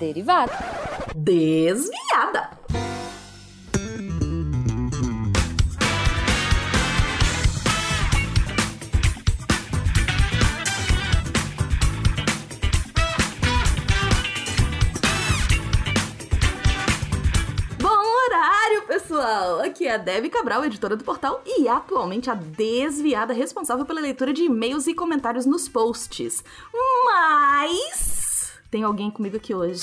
derivada. Desviada. pessoal! Aqui é a Debbie Cabral, editora do portal e atualmente a desviada responsável pela leitura de e-mails e comentários nos posts. Mas tem alguém comigo aqui hoje.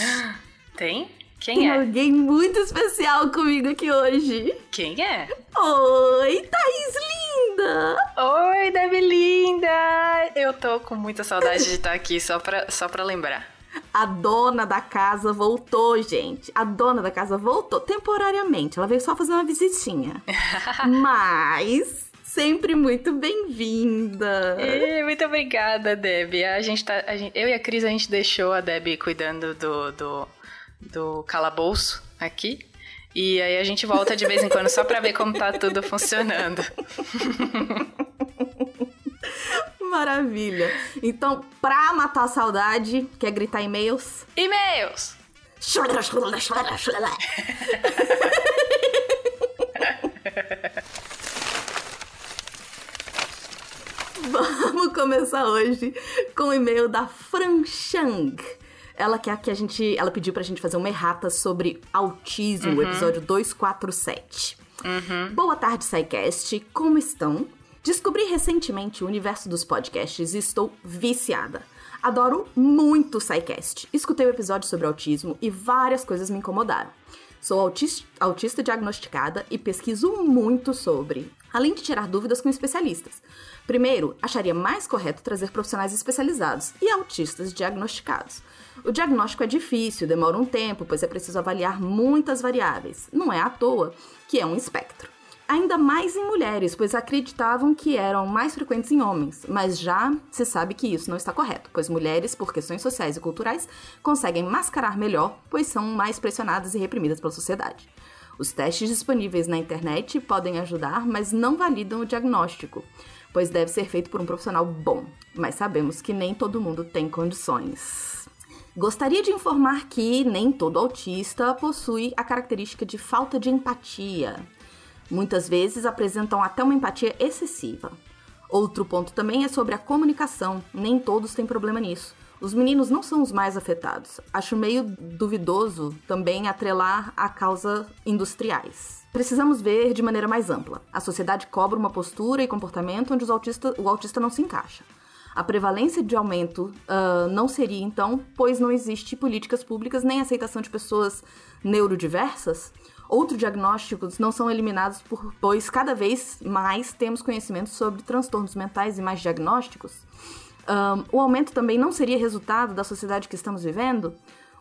Tem? Quem tem é? alguém muito especial comigo aqui hoje. Quem é? Oi, Thaís Linda! Oi, Debbie Linda! Eu tô com muita saudade de estar aqui, só pra, só pra lembrar. A dona da casa voltou, gente. A dona da casa voltou temporariamente. Ela veio só fazer uma visitinha. Mas sempre muito bem-vinda. Muito obrigada, Deb. A gente tá, a gente, eu e a Cris, a gente deixou a Deb cuidando do, do, do calabouço aqui. E aí a gente volta de vez em quando só pra ver como tá tudo funcionando. Maravilha. Então, pra matar a saudade, quer gritar e-mails? E-mails! Vamos começar hoje com o e-mail da Fran Chang. Ela quer que a gente. Ela pediu pra gente fazer uma errata sobre autismo, uhum. episódio 247. Uhum. Boa tarde, SciCast. Como estão? Descobri recentemente o universo dos podcasts e estou viciada. Adoro muito o SciCast. Escutei o episódio sobre autismo e várias coisas me incomodaram. Sou autista, autista diagnosticada e pesquiso muito sobre, além de tirar dúvidas com especialistas. Primeiro, acharia mais correto trazer profissionais especializados e autistas diagnosticados. O diagnóstico é difícil, demora um tempo, pois é preciso avaliar muitas variáveis. Não é à toa que é um espectro ainda mais em mulheres, pois acreditavam que eram mais frequentes em homens, mas já se sabe que isso não está correto, pois mulheres, por questões sociais e culturais, conseguem mascarar melhor, pois são mais pressionadas e reprimidas pela sociedade. Os testes disponíveis na internet podem ajudar, mas não validam o diagnóstico, pois deve ser feito por um profissional bom, mas sabemos que nem todo mundo tem condições. Gostaria de informar que nem todo autista possui a característica de falta de empatia, Muitas vezes apresentam até uma empatia excessiva. Outro ponto também é sobre a comunicação, nem todos têm problema nisso. Os meninos não são os mais afetados. Acho meio duvidoso também atrelar a causa industriais. Precisamos ver de maneira mais ampla. A sociedade cobra uma postura e comportamento onde autista, o autista não se encaixa. A prevalência de aumento uh, não seria, então, pois não existe políticas públicas nem aceitação de pessoas neurodiversas? Outros diagnósticos não são eliminados por, pois cada vez mais temos conhecimento sobre transtornos mentais e mais diagnósticos. Um, o aumento também não seria resultado da sociedade que estamos vivendo?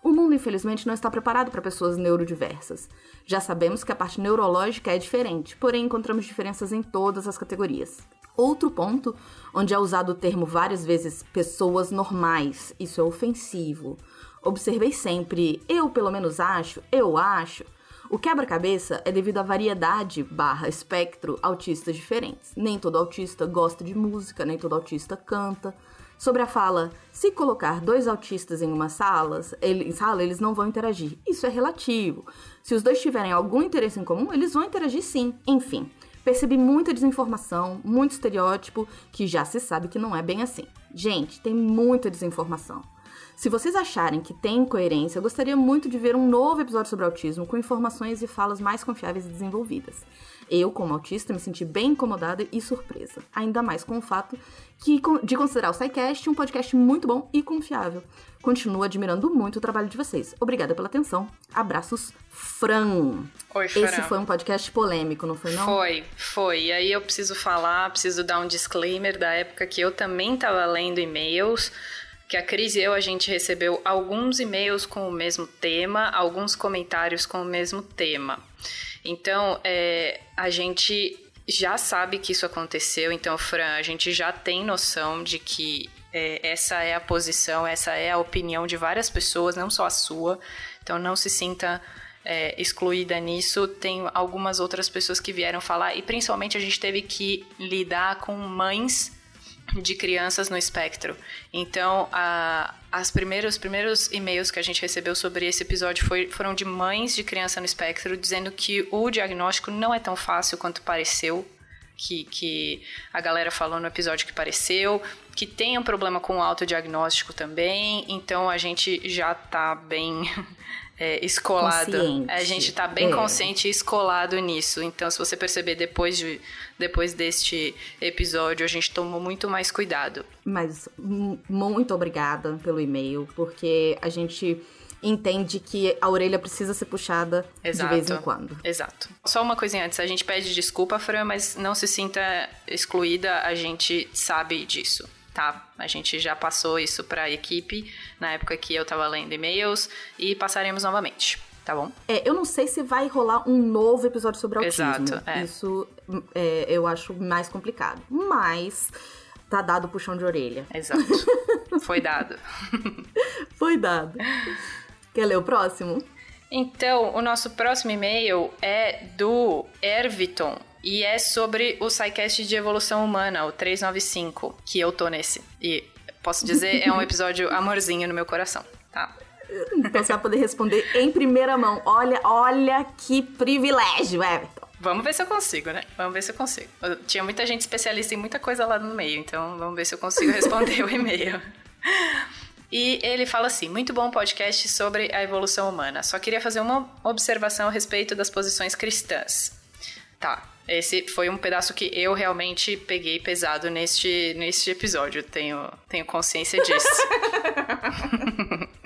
O mundo, infelizmente, não está preparado para pessoas neurodiversas. Já sabemos que a parte neurológica é diferente, porém encontramos diferenças em todas as categorias. Outro ponto, onde é usado o termo várias vezes pessoas normais, isso é ofensivo. Observei sempre, eu pelo menos acho, eu acho, o quebra-cabeça é devido à variedade barra espectro autistas diferentes. Nem todo autista gosta de música, nem todo autista canta. Sobre a fala, se colocar dois autistas em uma sala, ele, em sala, eles não vão interagir. Isso é relativo. Se os dois tiverem algum interesse em comum, eles vão interagir sim. Enfim, percebi muita desinformação, muito estereótipo, que já se sabe que não é bem assim. Gente, tem muita desinformação. Se vocês acharem que tem coerência, eu gostaria muito de ver um novo episódio sobre autismo com informações e falas mais confiáveis e desenvolvidas. Eu, como autista, me senti bem incomodada e surpresa. Ainda mais com o fato que, de considerar o SciCast um podcast muito bom e confiável. Continuo admirando muito o trabalho de vocês. Obrigada pela atenção. Abraços, Fran. Oi, Fran. Esse foi um podcast polêmico, não foi não? Foi, foi. E aí eu preciso falar, preciso dar um disclaimer da época que eu também estava lendo e-mails que a Cris e eu a gente recebeu alguns e-mails com o mesmo tema, alguns comentários com o mesmo tema. Então, é, a gente já sabe que isso aconteceu, então, Fran, a gente já tem noção de que é, essa é a posição, essa é a opinião de várias pessoas, não só a sua. Então, não se sinta é, excluída nisso. Tem algumas outras pessoas que vieram falar, e principalmente a gente teve que lidar com mães de crianças no espectro. Então, a, as primeiros, os primeiros e-mails que a gente recebeu sobre esse episódio foi, foram de mães de criança no espectro, dizendo que o diagnóstico não é tão fácil quanto pareceu. Que, que a galera falou no episódio que pareceu, que tem um problema com o autodiagnóstico também, então a gente já tá bem é, escolado. Consciente. A gente tá bem É. consciente e escolado nisso. Então, se você perceber depois, de, depois deste episódio, a gente tomou muito mais cuidado. Mas mu- muito obrigada pelo e-mail, porque a gente entende que a orelha precisa ser puxada Exato. de vez em quando. Exato. Só uma coisinha antes, a gente pede desculpa, Fran, mas não se sinta excluída, a gente sabe disso. Tá? A gente já passou isso pra equipe na época que eu tava lendo e-mails e passaremos novamente, tá bom? É, eu não sei se vai rolar um novo episódio sobre autismo. Exato, é. Isso é, eu acho mais complicado. Mas tá dado o puxão de orelha. Exato. Foi dado. Foi dado. Quer ler o próximo? Então, o nosso próximo e-mail é do Erviton. E é sobre o SciCast de Evolução Humana, o 395, que eu tô nesse. E posso dizer, é um episódio amorzinho no meu coração, tá? Então você vai poder responder em primeira mão. Olha, olha que privilégio, Everton. Vamos ver se eu consigo, né? Vamos ver se eu consigo. Eu- tinha muita gente especialista em muita coisa lá no meio, então vamos ver se eu consigo responder o e-mail. E ele fala assim: muito bom podcast sobre a evolução humana. Só queria fazer uma observação a respeito das posições cristãs. Tá. Esse foi um pedaço que eu realmente peguei pesado neste, neste episódio. Tenho, tenho consciência disso.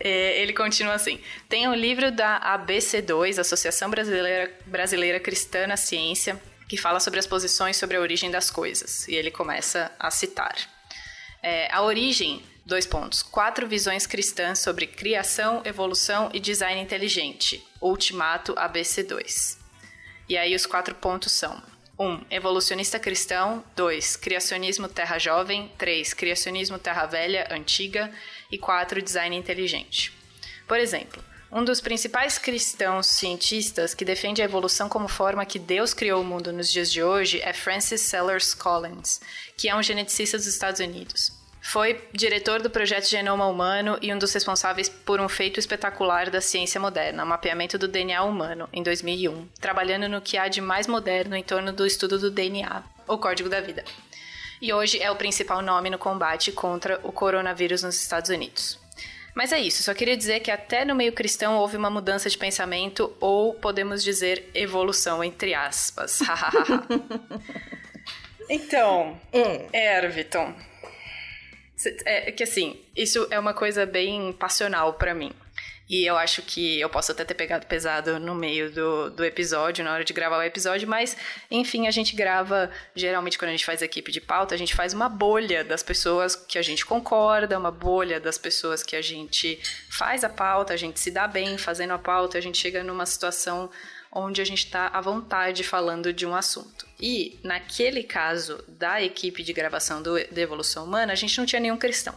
É, ele continua assim: tem um livro da ABC2, Associação Brasileira, Brasileira Cristã na Ciência, que fala sobre as posições sobre a origem das coisas. E ele começa a citar. É, a origem, dois pontos. Quatro visões cristãs sobre criação, evolução e design inteligente. Ultimato ABC2. E aí os quatro pontos são: 1. Um, evolucionista cristão. 2. Criacionismo terra jovem. 3. Criacionismo terra velha, antiga. E 4. Design inteligente. Por exemplo, um dos principais cristãos cientistas que defende a evolução como forma que Deus criou o mundo nos dias de hoje é Francis Sellers Collins, que é um geneticista dos Estados Unidos. Foi diretor do projeto Genoma Humano e um dos responsáveis por um feito espetacular da ciência moderna, o mapeamento do DNA humano, em 2001, trabalhando no que há de mais moderno em torno do estudo do DNA, o código da vida. E hoje é o principal nome no combate contra o coronavírus nos Estados Unidos. Mas é isso, só queria dizer que até no meio cristão houve uma mudança de pensamento, ou podemos dizer evolução, entre aspas. então, É. Erviton. Cê- É que assim, isso é uma coisa bem passional pra mim. E eu acho que eu posso até ter pegado pesado no meio do, do episódio, na hora de gravar o episódio, mas enfim, a gente grava. Geralmente, quando a gente faz equipe de pauta, a gente faz uma bolha das pessoas que a gente concorda, uma bolha das pessoas que a gente faz a pauta, a gente se dá bem fazendo a pauta, a gente chega numa situação onde a gente está à vontade falando de um assunto. E naquele caso da equipe de gravação do, da Evolução Humana, a gente não tinha nenhum cristão.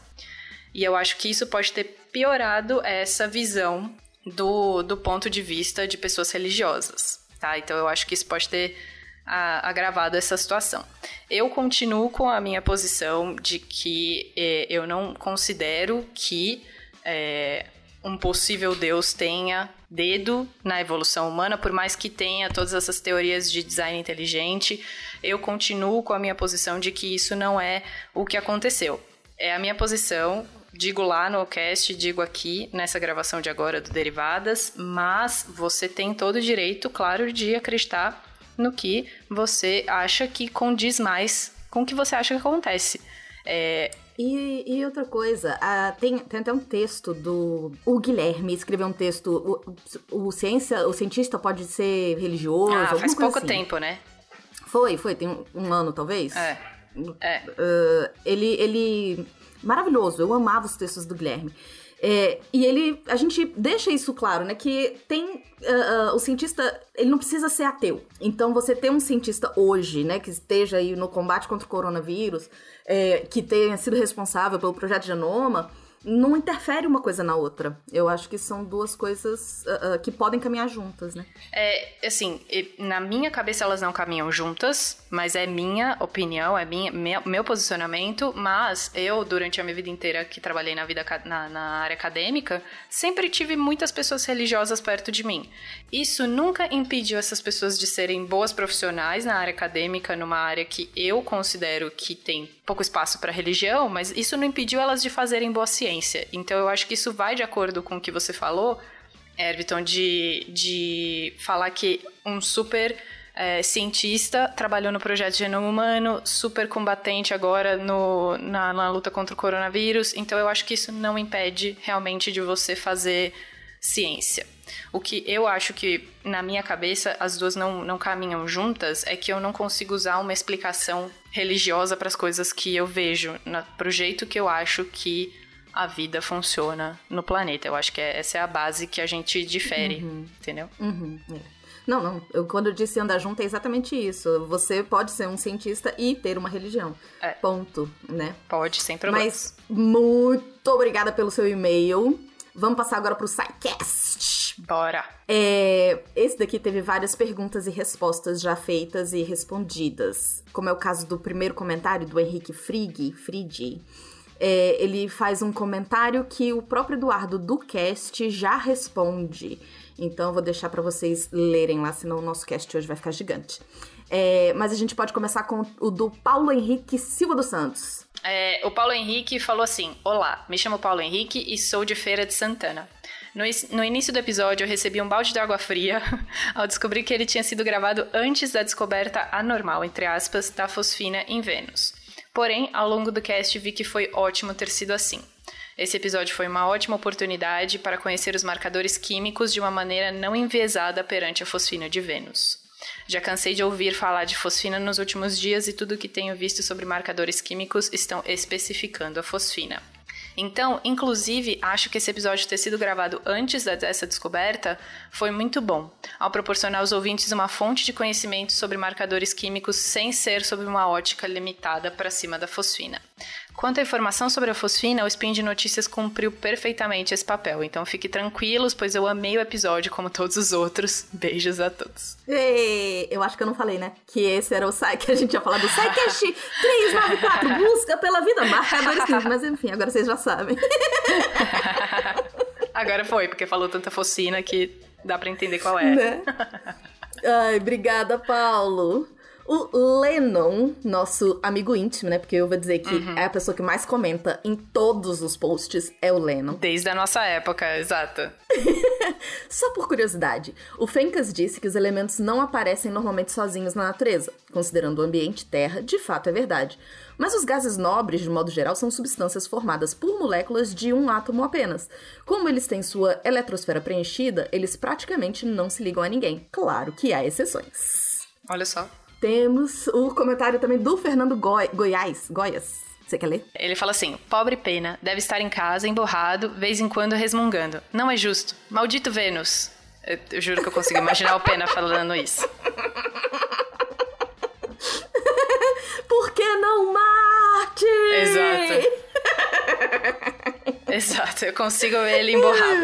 E eu acho que isso pode ter piorado essa visão do, do ponto de vista de pessoas religiosas, tá? Então eu acho que isso pode ter a- agravado essa situação. Eu continuo com a minha posição de que eh, eu não considero que eh, um possível Deus tenha dedo na evolução humana, por mais que tenha todas essas teorias de design inteligente, eu continuo com a minha posição de que isso não é o que aconteceu. É a minha posição, digo lá no cast, digo aqui nessa gravação de agora do Derivadas, mas você tem todo o direito, claro, de acreditar no que você acha que condiz mais com o que você acha que acontece. É, E, e outra coisa, ah, tem, tem até um texto do. O Guilherme escreveu um texto. O, o, ciência, o cientista pode ser religioso. ah, faz pouco assim. tempo, né? Foi, foi, tem um, um ano talvez. É. É. Ah, ele, ele. Maravilhoso, eu amava os textos do Guilherme. É, e ele. A gente deixa isso claro, né? Que tem. ah, ah, o cientista. Ele não precisa ser ateu. Então, você ter um cientista hoje, né? Que esteja aí no combate contra o coronavírus, é, que tenha sido responsável pelo projeto Genoma. Não interfere uma coisa na outra. Eu acho que são duas coisas uh, uh, que podem caminhar juntas, né? É, assim, na minha cabeça elas não caminham juntas, mas é minha opinião, é minha, meu, meu posicionamento. Mas eu, durante a minha vida inteira que trabalhei na, vida, na, na área acadêmica, sempre tive muitas pessoas religiosas perto de mim. Isso nunca impediu essas pessoas de serem boas profissionais na área acadêmica, numa área que eu considero que tem pouco espaço para religião, mas isso não impediu elas de fazerem boa ciência. Então eu acho que isso vai de acordo com o que você falou, Everton, de, de falar que um super é, cientista trabalhou no projeto genoma humano, super combatente agora no, na, na luta contra o coronavírus. Então eu acho que isso não impede realmente de você fazer ciência. O que eu acho que, na minha cabeça, as duas não, não caminham juntas é que eu não consigo usar uma explicação religiosa para as coisas que eu vejo, para o jeito que eu acho que a vida funciona no planeta. Eu acho que é, essa é a base que a gente difere, uhum. entendeu? Uhum. É. Não, não. Eu, quando eu disse andar junto, é exatamente isso. Você pode ser um cientista e ter uma religião. É. Ponto, né? Pode, sem problema. Mas muito obrigada pelo seu e-mail. Vamos passar agora pro SciCast. Bora! É, esse daqui teve várias perguntas e respostas já feitas e respondidas. Como é o caso do primeiro comentário do Henrique Frigg, Frigi. É, ele faz um comentário que o próprio Eduardo do cast já responde. Então eu vou deixar para vocês lerem lá, senão o nosso cast hoje vai ficar gigante. É, mas a gente pode começar com o do Paulo Henrique Silva dos Santos. É, o Paulo Henrique falou assim: Olá, me chamo Paulo Henrique e sou de Feira de Santana. No, no início do episódio, eu recebi um balde de água fria ao descobrir que ele tinha sido gravado antes da descoberta anormal, entre aspas, da fosfina em Vênus. Porém, ao longo do cast, vi que foi ótimo ter sido assim. Esse episódio foi uma ótima oportunidade para conhecer os marcadores químicos de uma maneira não enviesada perante a fosfina de Vênus. Já cansei de ouvir falar de fosfina nos últimos dias e tudo que tenho visto sobre marcadores químicos estão especificando a fosfina. Então, inclusive, acho que esse episódio ter sido gravado antes dessa descoberta foi muito bom, ao proporcionar aos ouvintes uma fonte de conhecimento sobre marcadores químicos sem ser sob uma ótica limitada para cima da fosfina. Quanto à informação sobre a fosfina, o Spin de Notícias cumpriu perfeitamente esse papel, então fique tranquilos, pois eu amei o episódio como todos os outros. Beijos a todos. Ei, eu acho que eu não falei, né? Que esse era o site que a gente ia falar do SciCast 394, busca pela vida, marcadores mas enfim, agora vocês já sabem. agora foi, porque falou tanta fosfina que dá para entender qual é. Né? Ai, obrigada, Paulo. O Lennon, nosso amigo íntimo, né? Porque eu vou dizer que uhum. é a pessoa que mais comenta em todos os posts, é o Lennon. Desde a nossa época, exato. Só por curiosidade, o Fencas disse que os elementos não aparecem normalmente sozinhos na natureza. Considerando o ambiente Terra, de fato é verdade. Mas os gases nobres, de modo geral, são substâncias formadas por moléculas de um átomo apenas. Como eles têm sua eletrosfera preenchida, eles praticamente não se ligam a ninguém. Claro que há exceções. Olha só. Temos o comentário também do Fernando Goi Goiás. Goiás. Você quer ler? Ele fala assim: pobre pena, deve estar em casa, emborrado, vez em quando resmungando. Não é justo. Maldito Vênus. Eu, eu juro que eu consigo imaginar o Pena falando isso. Por que não Marte? Exato. Exato, eu consigo ver ele emborrado.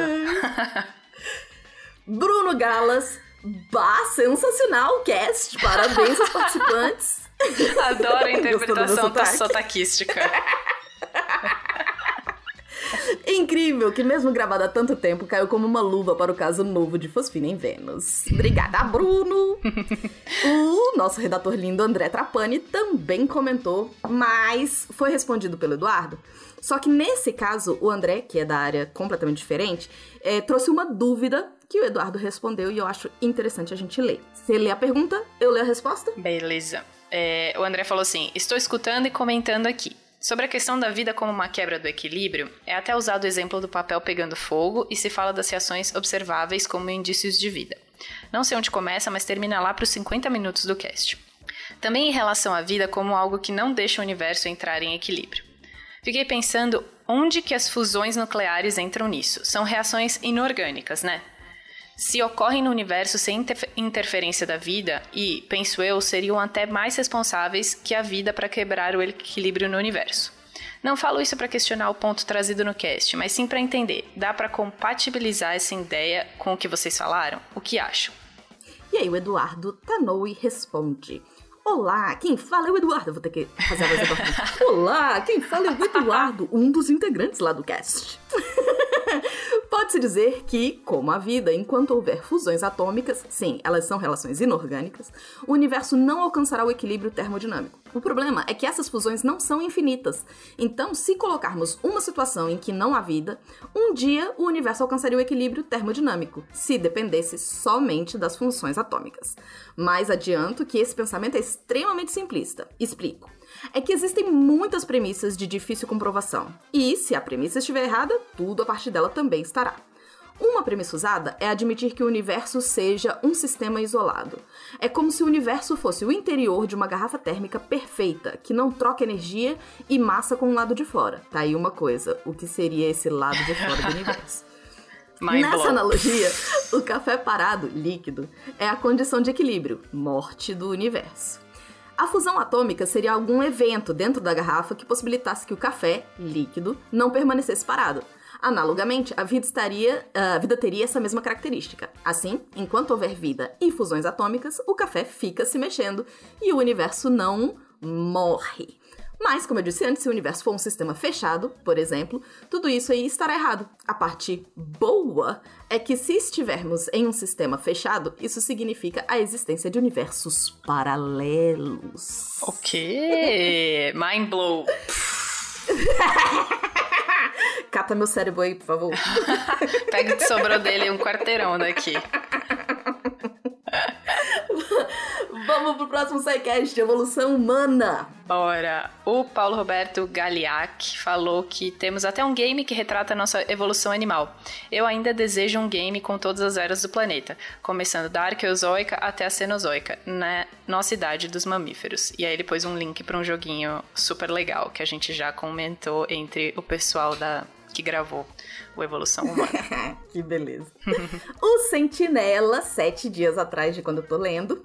Bruno Galas Bah, sensacional cast! Parabéns aos participantes! Adoro a interpretação da sotaquística. Incrível que mesmo gravado há tanto tempo caiu como uma luva para o caso novo de Fosfina em Vênus. Obrigada, Bruno! o nosso redator lindo André Trapani também comentou, mas foi respondido pelo Eduardo. Só que nesse caso, o André, que é da área completamente diferente, é, trouxe uma dúvida que o Eduardo respondeu e eu acho interessante a gente ler. Você lê a pergunta, eu leio a resposta? Beleza. É, o André falou assim: Estou escutando e comentando aqui. Sobre a questão da vida como uma quebra do equilíbrio, é até usado o exemplo do papel pegando fogo e se fala das reações observáveis como indícios de vida. Não sei onde começa, mas termina lá para os 50 minutos do cast. Também em relação à vida como algo que não deixa o universo entrar em equilíbrio. Fiquei pensando onde que as fusões nucleares entram nisso. São reações inorgânicas, né? Se ocorrem no universo sem interferência da vida e, penso eu, seriam até mais responsáveis que a vida para quebrar o equilíbrio no universo. Não falo isso para questionar o ponto trazido no cast, mas sim para entender. Dá para compatibilizar essa ideia com o que vocês falaram? O que acham? E aí o Eduardo Tanoui responde: Olá, quem fala é o Eduardo. vou ter que fazer a voz agora. Olá, quem fala é o Eduardo, um dos integrantes lá do cast. Pode-se dizer que, como a vida, enquanto houver fusões atômicas, sim, elas são relações inorgânicas, o universo não alcançará o equilíbrio termodinâmico. O problema é que essas fusões não são infinitas. Então, se colocarmos uma situação em que não há vida, um dia o universo alcançaria o equilíbrio termodinâmico, se dependesse somente das funções atômicas. Mas adianto que esse pensamento é extremamente simplista. Explico é que existem muitas premissas de difícil comprovação. E se a premissa estiver errada, tudo a partir dela também estará. Uma premissa usada é admitir que o universo seja um sistema isolado. É como se o universo fosse o interior de uma garrafa térmica perfeita, que não troca energia e massa com o lado de fora. Tá aí uma coisa: o que seria esse lado de fora do universo? Nessa analogia, o café parado, líquido, é a condição de equilíbrio, morte do universo. A fusão atômica seria algum evento dentro da garrafa que possibilitasse que o café, líquido, não permanecesse parado. Analogamente, a vida, estaria, a vida teria essa mesma característica. Assim, enquanto houver vida e fusões atômicas, o café fica se mexendo e o universo não morre. Mas, como eu disse antes, se o universo for um sistema fechado, por exemplo, tudo isso aí estará errado. A parte boa é que se estivermos em um sistema fechado, isso significa a existência de universos paralelos. Ok, mind blow. Cata meu cérebro aí, por favor. Pega o que sobrou dele um quarteirão daqui. Vamos pro próximo SciCast, Evolução Humana. Bora. O Paulo Roberto Galiac falou que temos até um game que retrata a nossa evolução animal. Eu ainda desejo um game com todas as eras do planeta, começando da Arqueozoica até a Cenozoica, na nossa idade dos mamíferos. E aí ele pôs um link para um joguinho super legal que a gente já comentou entre o pessoal da que gravou o Evolução Humana. que beleza. o Sentinela, sete dias atrás de quando eu tô lendo.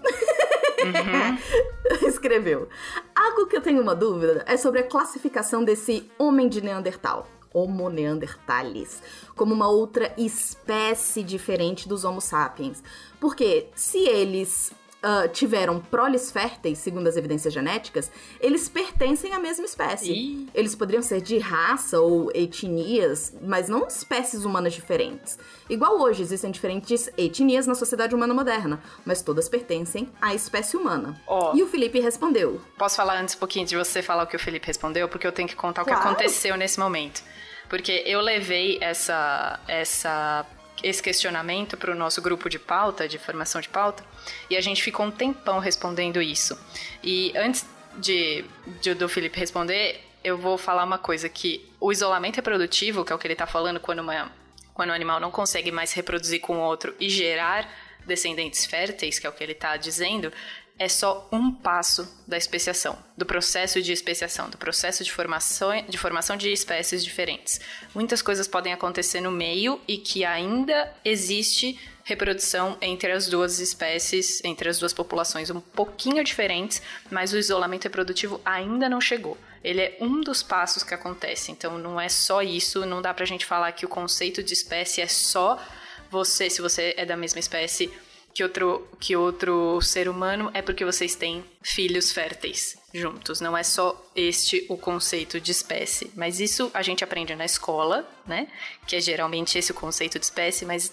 Uhum. Escreveu: Algo que eu tenho uma dúvida é sobre a classificação desse homem de Neandertal. Homo neanderthalis, como uma outra espécie diferente dos Homo sapiens. Porque se eles uh, tiveram proles férteis, segundo as evidências genéticas, eles pertencem à mesma espécie. Ih. Eles poderiam ser de raça ou etnias, mas não espécies humanas diferentes. Igual hoje existem diferentes etnias na sociedade humana moderna, mas todas pertencem à espécie humana. Oh. E o Felipe respondeu. Posso falar antes um pouquinho de você falar o que o Felipe respondeu? Porque eu tenho que contar claro. o que aconteceu nesse momento. Porque eu levei essa, essa esse questionamento para o nosso grupo de pauta, de formação de pauta, e a gente ficou um tempão respondendo isso. E antes de, de do Felipe responder, eu vou falar uma coisa que o isolamento reprodutivo, que é o que ele está falando quando, uma, quando o animal não consegue mais reproduzir com o outro e gerar descendentes férteis, que é o que ele está dizendo, é só um passo da especiação, do processo de especiação, do processo de formação, de formação de espécies diferentes. Muitas coisas podem acontecer no meio e que ainda existe reprodução entre as duas espécies, entre as duas populações um pouquinho diferentes, mas o isolamento reprodutivo ainda não chegou. Ele é um dos passos que acontece, então não é só isso, não dá pra gente falar que o conceito de espécie é só você, se você é da mesma espécie, que outro, que outro ser humano é porque vocês têm filhos férteis juntos. Não é só este o conceito de espécie. Mas isso a gente aprende na escola, né? Que é geralmente esse o conceito de espécie, mas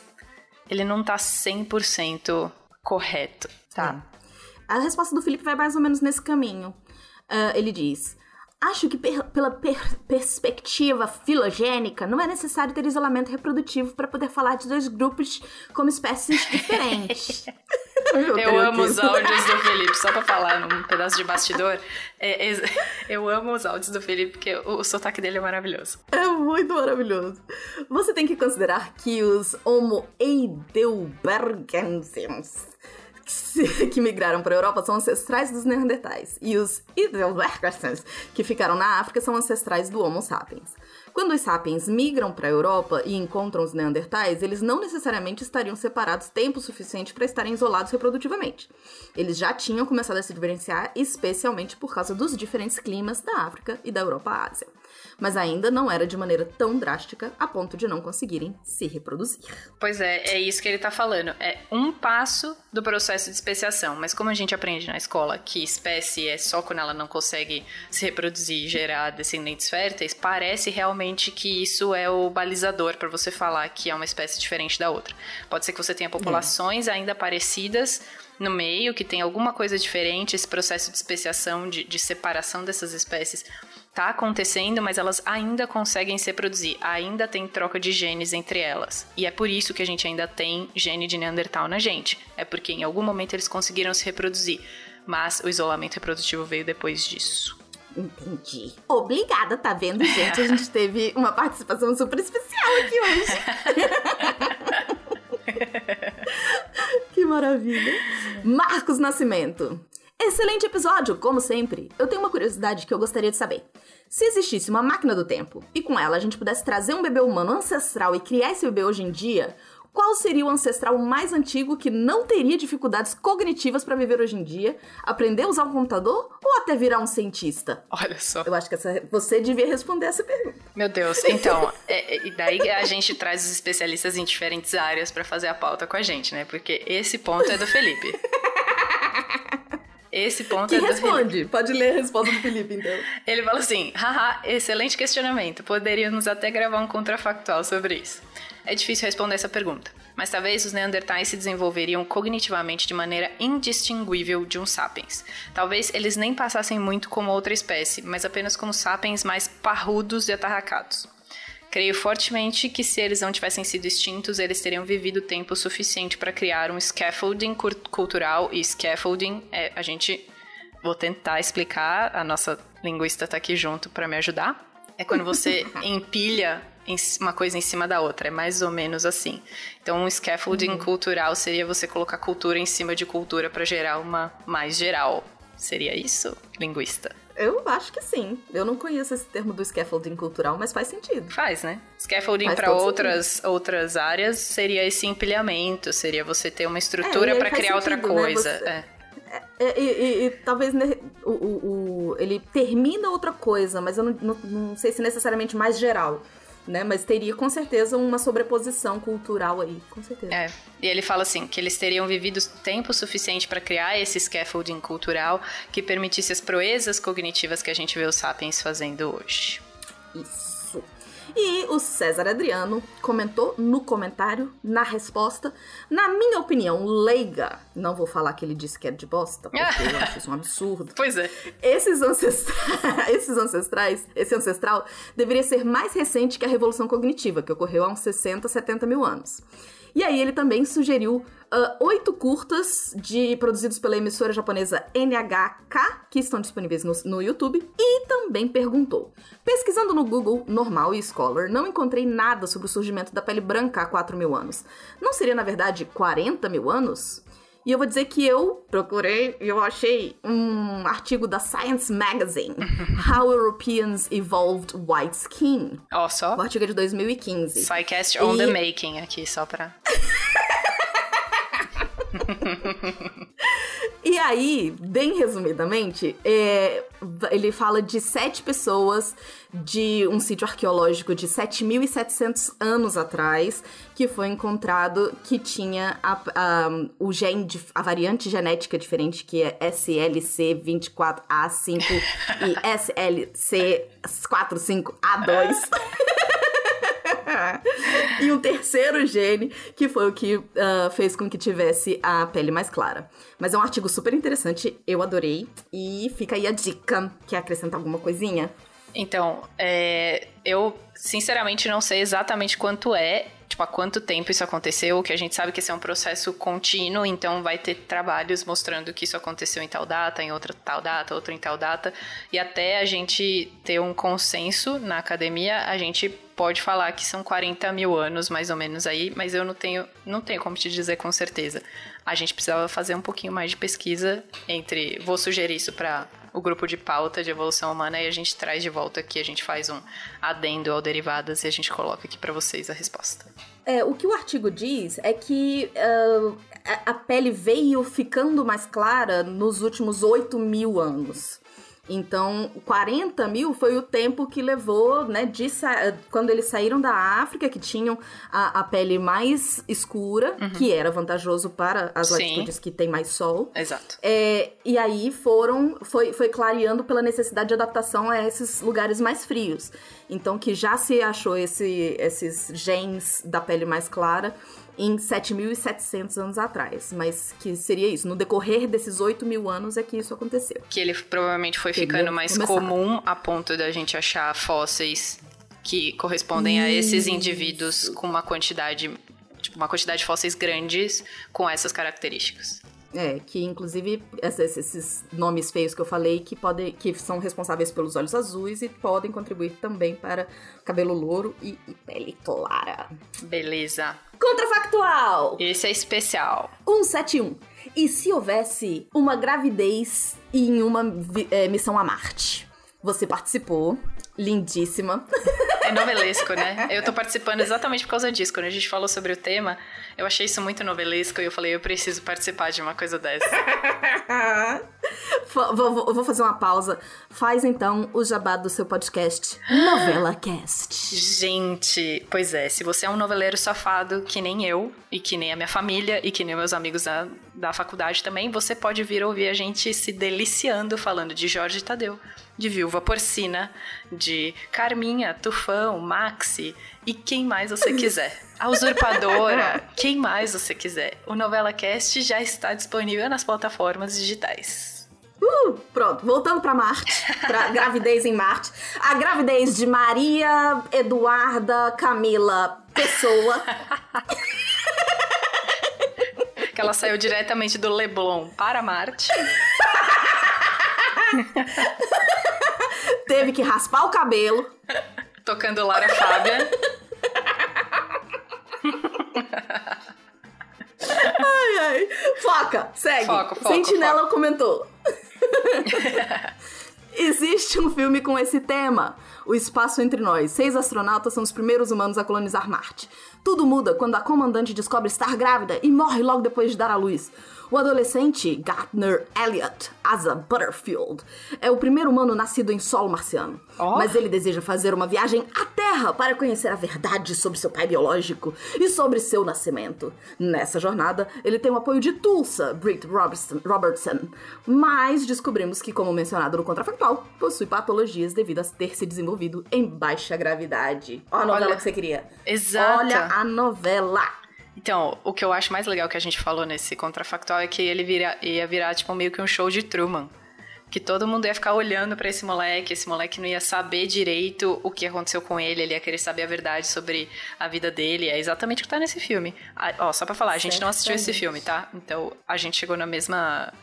ele não tá 100% correto, tá? A resposta do Felipe vai mais ou menos nesse caminho. Uh, ele diz: Acho que per pela per perspectiva filogênica, não é necessário ter isolamento reprodutivo para poder falar de dois grupos como espécies diferentes. eu, eu amo os áudios do Felipe, só pra falar num pedaço de bastidor. É, é, eu amo os áudios do Felipe, porque o, o sotaque dele é maravilhoso. É muito maravilhoso. Você tem que considerar que os Homo heidelbergenses que migraram para a Europa são ancestrais dos Neandertais, e os Heidelbergers, que ficaram na África, são ancestrais do Homo sapiens. Quando os sapiens migram para a Europa e encontram os Neandertais, eles não necessariamente estariam separados tempo suficiente para estarem isolados reprodutivamente. Eles já tinham começado a se diferenciar, especialmente por causa dos diferentes climas da África e da Europa à Ásia. Mas ainda não era de maneira tão drástica a ponto de não conseguirem se reproduzir. Pois é, é isso que ele tá falando. É um passo do processo de especiação, mas como a gente aprende na escola que espécie é só quando ela não consegue se reproduzir e gerar descendentes férteis, parece realmente que isso é o balizador para você falar que é uma espécie diferente da outra. Pode ser que você tenha populações é. ainda parecidas no meio, que tem alguma coisa diferente, esse processo de especiação, de, de separação dessas espécies está acontecendo, mas elas ainda conseguem se reproduzir, ainda tem troca de genes entre elas. E é por isso que a gente ainda tem gene de Neandertal na gente. É porque em algum momento eles conseguiram se reproduzir, mas o isolamento reprodutivo veio depois disso. Entendi. Obrigada, tá vendo, gente? A gente teve uma participação super especial aqui hoje. que maravilha. Marcos Nascimento. Excelente episódio, como sempre. Eu tenho uma curiosidade que eu gostaria de saber. Se existisse uma máquina do tempo e com ela a gente pudesse trazer um bebê humano ancestral e criar esse bebê hoje em dia, qual seria o ancestral mais antigo que não teria dificuldades cognitivas para viver hoje em dia, aprender a usar um computador ou até virar um cientista? Olha só. Eu acho que essa, você devia responder essa pergunta. Meu Deus. Então, é, é, e daí a gente traz os especialistas em diferentes áreas para fazer a pauta com a gente, né? Porque esse ponto é do Felipe. Esse ponto que é responde. Pode ler a resposta do Felipe, então. Ele fala assim: haha, excelente questionamento. Poderíamos até gravar um contrafactual sobre isso. É difícil responder essa pergunta, mas talvez os Neandertais se desenvolveriam cognitivamente de maneira indistinguível de um sapiens. Talvez eles nem passassem muito como outra espécie, mas apenas como sapiens mais parrudos e atarracados. Creio fortemente que se eles não tivessem sido extintos, eles teriam vivido tempo suficiente para criar um scaffolding cultural e scaffolding é a gente vou tentar explicar, a nossa linguista está aqui junto para me ajudar. É quando você empilha uma coisa em cima da outra, é mais ou menos assim. Então, um scaffolding uhum. cultural seria você colocar cultura em cima de cultura para gerar uma mais geral. Seria isso, linguista? Eu acho que sim. Eu não conheço esse termo do scaffolding cultural, mas faz sentido. Faz, né? Scaffolding para outras, outras áreas seria esse empilhamento, seria você ter uma estrutura é, para criar sentido, outra né? coisa. Né? Você... É. É, é, e, e, e, talvez né, o, o, o, ele termina outra coisa, mas eu não, não, não sei se necessariamente mais geral né? Mas teria com certeza uma sobreposição cultural aí, com certeza. É. E ele fala assim que eles teriam vivido tempo suficiente para criar esse scaffolding cultural que permitisse as proezas cognitivas que a gente vê os sapiens fazendo hoje. Isso. E o César Adriano comentou no comentário, na resposta, na minha opinião, leiga. Não vou falar que ele disse que era de bosta, porque eu acho isso um absurdo. Pois é. Esses ancestrais, esses ancestrais, esse ancestral deveria ser mais recente que a Revolução Cognitiva, que ocorreu há uns 60, 70 mil anos. E aí ele também sugeriu uh, oito curtas de produzidos pela emissora japonesa NHK, que estão disponíveis no, no YouTube, e também perguntou: Pesquisando no Google normal e Scholar, não encontrei nada sobre o surgimento da pele branca há 4 mil anos. Não seria, na verdade, 40 mil anos? E eu vou dizer que eu procurei e eu achei um artigo da Science Magazine, How Europeans Evolved White Skin. Ó, oh, só? O artigo é de 2015. Psycast on e... the making aqui, só pra... e aí, bem resumidamente, é, ele fala de sete pessoas de um sítio arqueológico de 7.700 anos atrás, que foi encontrado que tinha a, a, o gene, a variante genética diferente, que é SLC24A5 e SLC45A2. e um terceiro gene, que foi o que uh, fez com que tivesse a pele mais clara. Mas é um artigo super interessante, eu adorei. E fica aí a dica. Quer acrescentar alguma coisinha? Então, é, eu sinceramente não sei exatamente quanto é, tipo, há quanto tempo isso aconteceu, que a gente sabe que esse é um processo contínuo, então vai ter trabalhos mostrando que isso aconteceu em tal data, em outra tal data, outra em tal data, e até a gente ter um consenso na academia, a gente pode falar que são 40 mil anos, mais ou menos aí, mas eu não tenho, não tenho como te dizer com certeza. A gente precisava fazer um pouquinho mais de pesquisa entre. Vou sugerir isso para o grupo de pauta de evolução humana e a gente traz de volta aqui, a gente faz um adendo ao derivadas e a gente coloca aqui para vocês a resposta. É, o que o artigo diz é que uh, a pele veio ficando mais clara nos últimos 8 mil anos. Então, 40 mil foi o tempo que levou, né, de quando eles saíram da África, que tinham a, a pele mais escura, uhum. que era vantajoso para as latitudes que tem mais sol. Exato. É, e aí foram, foi, foi clareando pela necessidade de adaptação a esses lugares mais frios. Então, que já se achou esse, esses genes da pele mais clara em 7.700 anos atrás. Mas que seria isso. No decorrer desses 8 mil anos é que isso aconteceu. Que ele provavelmente foi ficando mais começar. comum a ponto da gente achar fósseis que correspondem isso. a esses indivíduos com uma quantidade, tipo, uma quantidade de fósseis grandes com essas características. É, que inclusive esses, esses, nomes feios que eu falei que podem, que são responsáveis pelos olhos azuis e podem contribuir também para cabelo louro e, e pele clara. Beleza. Contrafactual! Esse é especial. 171. E se houvesse uma gravidez em uma é, missão a Marte? Você participou, lindíssima. É novelesco, né? Eu tô participando exatamente por causa disso. Quando a gente falou sobre o tema, eu achei isso muito novelesco e eu falei, eu preciso participar de uma coisa dessa. vou, vou, vou, fazer uma pausa. Faz então o jabá do seu podcast, Novela Cast. Gente, pois é, se você é um noveleiro safado que nem eu, e que nem a minha família, e que nem meus amigos da, da faculdade também, você pode vir ouvir a gente se deliciando falando de Jorge Tadeu de Viúva Porcina, de Carminha, Maxi e quem mais você quiser. A Usurpadora, quem mais você quiser. O Novela Cast já está disponível nas plataformas digitais. Uh, pronto, voltando para Marte, para gravidez em Marte. A gravidez de Maria Eduarda Camila Pessoa. que ela saiu diretamente do Leblon para Marte. Teve que raspar o cabelo. Tocando Lara Fábia. ai, ai. Foca, segue. Foco, foco, Sentinela foco. comentou. Existe um filme com esse tema, O Espaço Entre Nós. Seis astronautas são os primeiros humanos a colonizar Marte. Tudo muda quando a comandante descobre estar grávida e morre logo depois de dar à luz. O adolescente Gartner Elliott Asa Butterfield é o primeiro humano nascido em solo marciano. Oh. Mas ele deseja fazer uma viagem à Terra para conhecer a verdade sobre seu pai biológico e sobre seu nascimento. Nessa jornada, ele tem o apoio de Tulsa, Britt Robertson, Robertson. Mas descobrimos que, como mencionado no contrafactual, possui patologias devido a ter se desenvolvido em baixa gravidade. Olha a novela Olha, que você queria. Exato. Olha a novela. Então, o que eu acho mais legal que a gente falou nesse contrafactual é que ele vira, ia virar, tipo, meio que um show de Truman. Que todo mundo ia ficar olhando para esse moleque, esse moleque não ia saber direito o que aconteceu com ele, ele ia querer saber a verdade sobre a vida dele. É exatamente o que tá nesse filme. Ah, ó, só pra falar, a gente não assistiu esse filme, tá? Então, a gente chegou na mesma,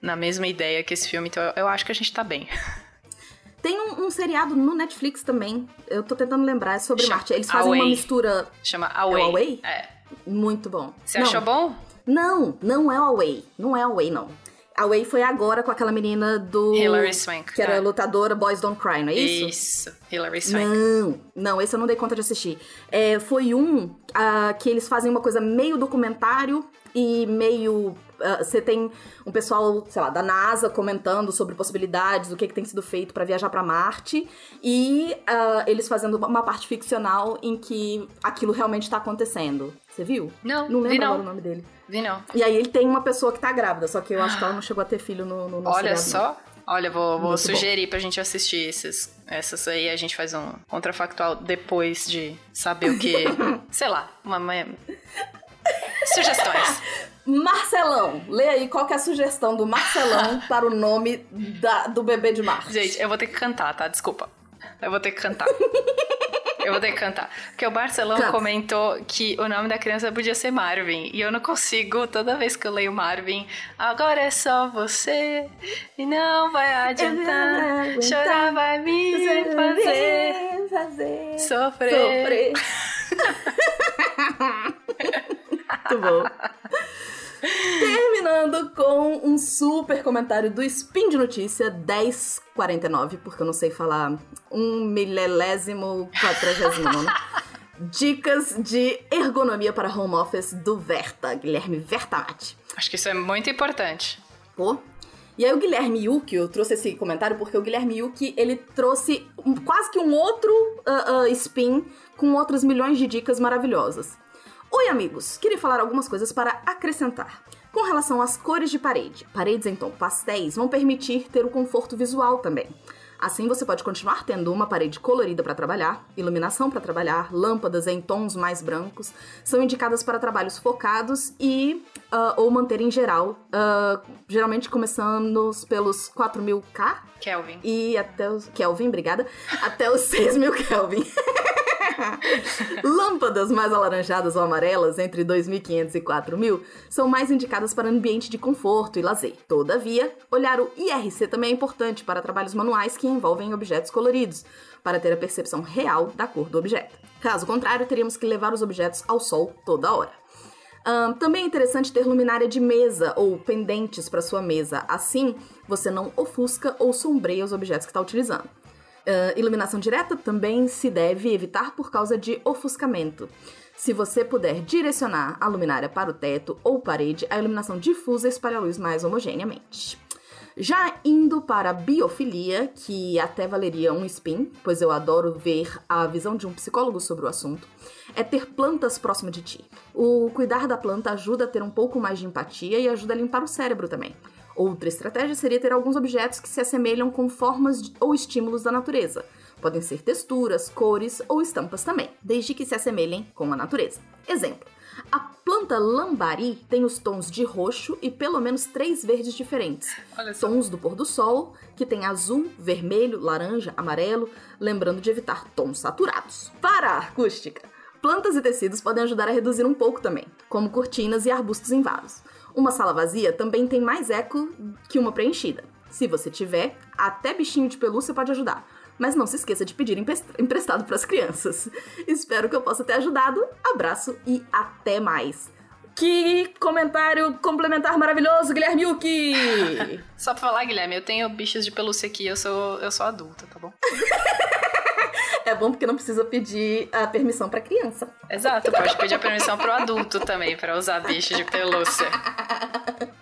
na mesma ideia que esse filme, então eu, eu acho que a gente tá bem. Tem um, um, seriado no Netflix também. Eu tô tentando lembrar, é sobre Chama Marte. Eles fazem Away. uma mistura. Chama Away. É Away? É. Muito bom. Você não, achou bom? Não, não é Away. Não é Away, não. Away foi agora com aquela menina do. Hilary Swank. Que era é. lutadora Boys Don't Cry, não é isso? Isso, Hilary Swank. Não, não, esse eu não dei conta de assistir. É, foi um uh, que eles fazem uma coisa meio documentário e meio ah, você tem um pessoal, sei lá, da NASA comentando sobre possibilidades, o que, que tem sido feito para viajar para Marte, e uh, eles fazendo uma parte ficcional em que aquilo realmente tá acontecendo. Você viu? Não, não lembro agora o nome dele. Vi não. E aí ele tem uma pessoa que tá grávida, só que eu acho que ela não chegou a ter filho no, no nosso Olha só. Olha, vou, vou sugerir bom. pra gente assistir esses, essas aí. A gente faz um contrafactual depois de saber o que. sei lá, uma. Sugestões. Marcelão, lê aí qual que é a sugestão do Marcelão para o nome da, do bebê de Marte. Gente, eu vou ter que cantar, tá? Desculpa. Eu vou ter que cantar. eu vou ter que cantar. Porque o Marcelão Canta. comentou que o nome da criança podia ser Marvin. E eu não consigo, toda vez que eu leio Marvin, agora é só você. E não vai adiantar. Chorar vai me fazer, fazer sofrer. sofrer. Muito bom. Terminando com um super comentário do Spin de Notícia 1049, porque eu não sei falar um milésimo quadragésimo Dicas de ergonomia para home office do Verta, Guilherme Vertamati. Acho que isso é muito importante. Pô, E aí o Guilherme Yuki, eu trouxe esse comentário porque o Guilherme Yuki, ele trouxe um, quase que um outro uh, uh, spin com outras milhões de dicas maravilhosas. Oi, amigos! Queria falar algumas coisas para acrescentar. Com relação às cores de parede, paredes em tom pastéis vão permitir ter o conforto visual também. Assim você pode continuar tendo uma parede colorida para trabalhar, iluminação para trabalhar, lâmpadas em tons mais brancos, são indicadas para trabalhos focados e uh, ou manter em geral, uh, geralmente começando pelos 4000K Kelvin e até os Kelvin, obrigada, até os 6000 Kelvin. Lâmpadas mais alaranjadas ou amarelas, entre 2.500 e 4.000, são mais indicadas para ambiente de conforto e lazer. Todavia, olhar o IRC também é importante para trabalhos manuais que envolvem objetos coloridos, para ter a percepção real da cor do objeto. Caso contrário, teríamos que levar os objetos ao sol toda hora. Um, também é interessante ter luminária de mesa ou pendentes para sua mesa, assim você não ofusca ou sombreia os objetos que está utilizando. Uh, iluminação direta também se deve evitar por causa de ofuscamento. Se você puder direcionar a luminária para o teto ou parede, a iluminação difusa espalha a luz mais homogeneamente. Já indo para a biofilia, que até valeria um spin, pois eu adoro ver a visão de um psicólogo sobre o assunto, é ter plantas próximo de ti. O cuidar da planta ajuda a ter um pouco mais de empatia e ajuda a limpar o cérebro também. Outra estratégia seria ter alguns objetos que se assemelham com formas ou estímulos da natureza. Podem ser texturas, cores ou estampas também, desde que se assemelhem com a natureza. Exemplo: a planta lambari tem os tons de roxo e pelo menos três verdes diferentes. Tons do pôr do sol, que tem azul, vermelho, laranja, amarelo, lembrando de evitar tons saturados. Para a acústica, plantas e tecidos podem ajudar a reduzir um pouco também, como cortinas e arbustos em vasos. Uma sala vazia também tem mais eco que uma preenchida. Se você tiver, até bichinho de pelúcia pode ajudar. Mas não se esqueça de pedir emprestado para as crianças. Espero que eu possa ter ajudado. Abraço e até mais. Que comentário complementar maravilhoso, Guilherme Yuki! Só pra falar, Guilherme, eu tenho bichos de pelúcia aqui, eu sou, eu sou adulta, tá bom? É bom porque não precisa pedir a permissão pra criança. Exato, pode pedir a permissão pro adulto também para usar bicho de pelúcia.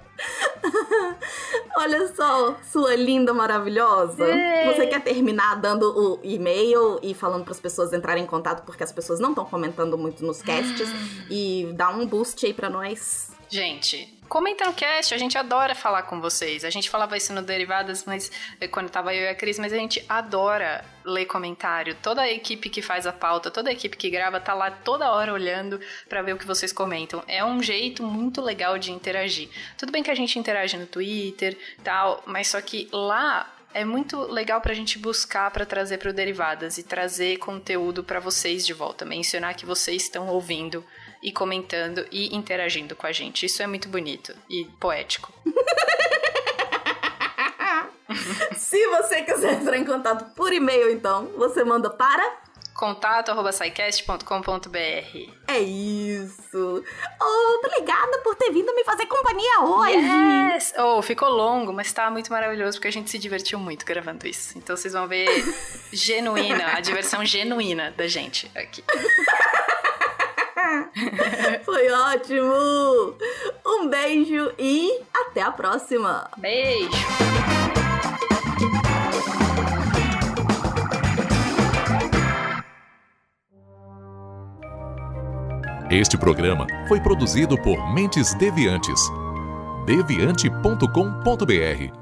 Olha só, sua linda, maravilhosa. Ei. Você quer terminar dando o e-mail e falando para as pessoas entrarem em contato porque as pessoas não estão comentando muito nos casts e dar um boost aí para nós? Gente, comenta no cast, a gente adora falar com vocês. A gente falava isso no Derivadas, mas eh, quando tava eu e a Cris, mas a gente adora ler comentário. Toda a equipe que faz a pauta, toda a equipe que grava tá lá toda hora olhando para ver o que vocês comentam. É um jeito muito legal de interagir. Tudo bem que a gente interage no Twitter, tal, mas só que lá é muito legal pra gente buscar para trazer para o Derivadas e trazer conteúdo para vocês de volta, mencionar que vocês estão ouvindo e comentando e interagindo com a gente. Isso é muito bonito e poético. Se você quiser entrar em contato por e-mail, então, você manda para contato.sicast.com.br É isso! Oh, obrigada por ter vindo me fazer companhia hoje! Yes! Oh, ficou longo, mas tá muito maravilhoso porque a gente se divertiu muito gravando isso. Então vocês vão ver genuína, a diversão genuína da gente aqui. Foi ótimo! Um beijo e até a próxima! Beijo! Este programa foi produzido por Mentes Deviantes. deviante.com.br